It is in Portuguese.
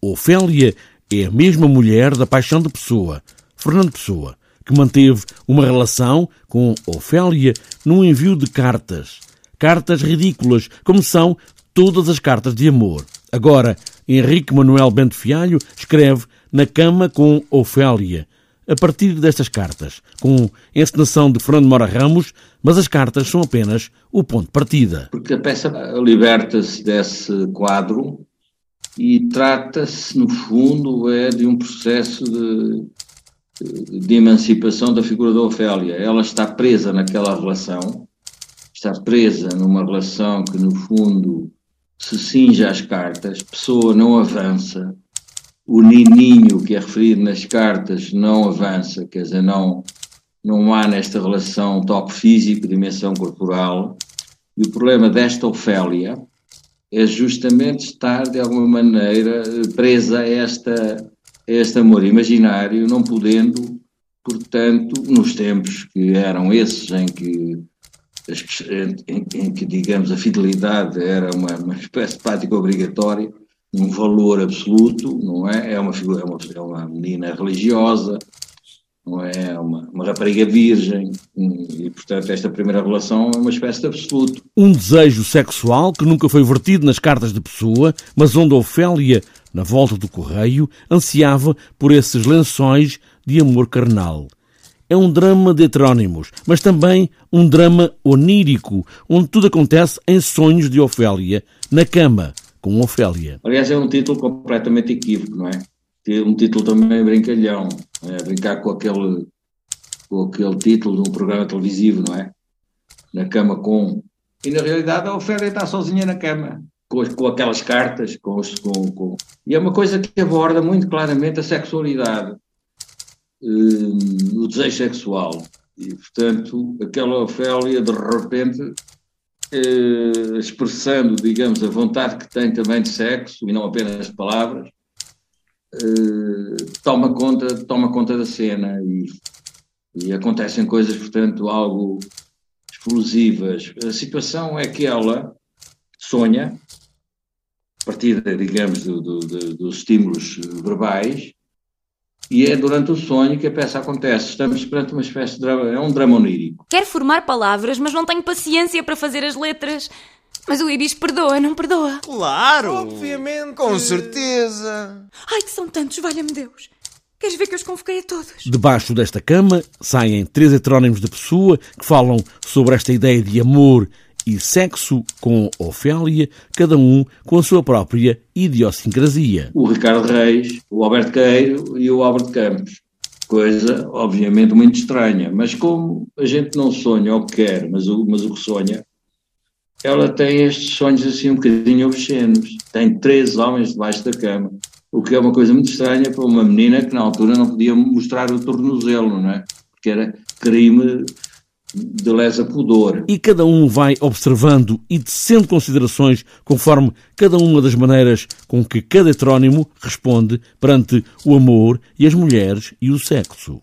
Ofélia é a mesma mulher da paixão de Pessoa, Fernando Pessoa, que manteve uma relação com Ofélia num envio de cartas. Cartas ridículas, como são todas as cartas de amor. Agora, Henrique Manuel Bento Fialho escreve Na Cama com Ofélia, a partir destas cartas, com encenação de Fernando Mora Ramos, mas as cartas são apenas o ponto de partida. Porque a peça liberta-se desse quadro e trata-se, no fundo, é de um processo de, de emancipação da figura da Ofélia. Ela está presa naquela relação, está presa numa relação que, no fundo, se cinge às cartas, pessoa não avança, o nininho que é referido nas cartas não avança, quer dizer, não, não há nesta relação toque físico, dimensão corporal. E o problema desta Ofélia é justamente estar, de alguma maneira, presa a, esta, a este amor imaginário, não podendo, portanto, nos tempos que eram esses em que, em, em que digamos, a fidelidade era uma, uma espécie de prática obrigatória, um valor absoluto, não é? É uma figura, é uma, é uma menina religiosa, não é? Uma, uma rapariga virgem, e portanto esta primeira relação é uma espécie de absoluto. Um desejo sexual que nunca foi vertido nas cartas de Pessoa, mas onde Ofélia, na volta do correio, ansiava por esses lençóis de amor carnal. É um drama de heterónimos, mas também um drama onírico, onde tudo acontece em sonhos de Ofélia, na cama, com Ofélia. Aliás, é um título completamente equívoco, não é? Um título também brincalhão, é? brincar com aquele, com aquele título de um programa televisivo, não é? Na cama com. E na realidade a Ofélia está sozinha na cama, com, com aquelas cartas, com, com, com, E é uma coisa que aborda muito claramente a sexualidade, um, o desejo sexual. E, portanto, aquela Ofélia, de repente, eh, expressando, digamos, a vontade que tem também de sexo e não apenas de palavras, eh, toma, conta, toma conta da cena e, e acontecem coisas, portanto, algo explosivas. A situação é que ela sonha, a partir, digamos, do, do, do, dos estímulos verbais, e é durante o sonho que a peça acontece. Estamos perante uma espécie de drama, é um drama onírico. Quero formar palavras, mas não tenho paciência para fazer as letras. Mas o Iris perdoa, não perdoa? Claro! Obviamente! Com certeza! Ai, que são tantos, valha-me Deus! Queres ver que eu os convoquei a todos? Debaixo desta cama saem três heterónimos de pessoa que falam sobre esta ideia de amor e sexo com Ofélia, cada um com a sua própria idiosincrasia. O Ricardo Reis, o Alberto Queiro e o Álvaro Campos. Coisa, obviamente, muito estranha. Mas como a gente não sonha o que quer, mas o, mas o que sonha, ela tem estes sonhos assim um bocadinho obscenos. Tem três homens debaixo da cama. O que é uma coisa muito estranha para uma menina que na altura não podia mostrar o tornozelo, não é? Porque era crime de lesa pudor. E cada um vai observando e tecendo considerações conforme cada uma das maneiras com que cada heterónimo responde perante o amor e as mulheres e o sexo.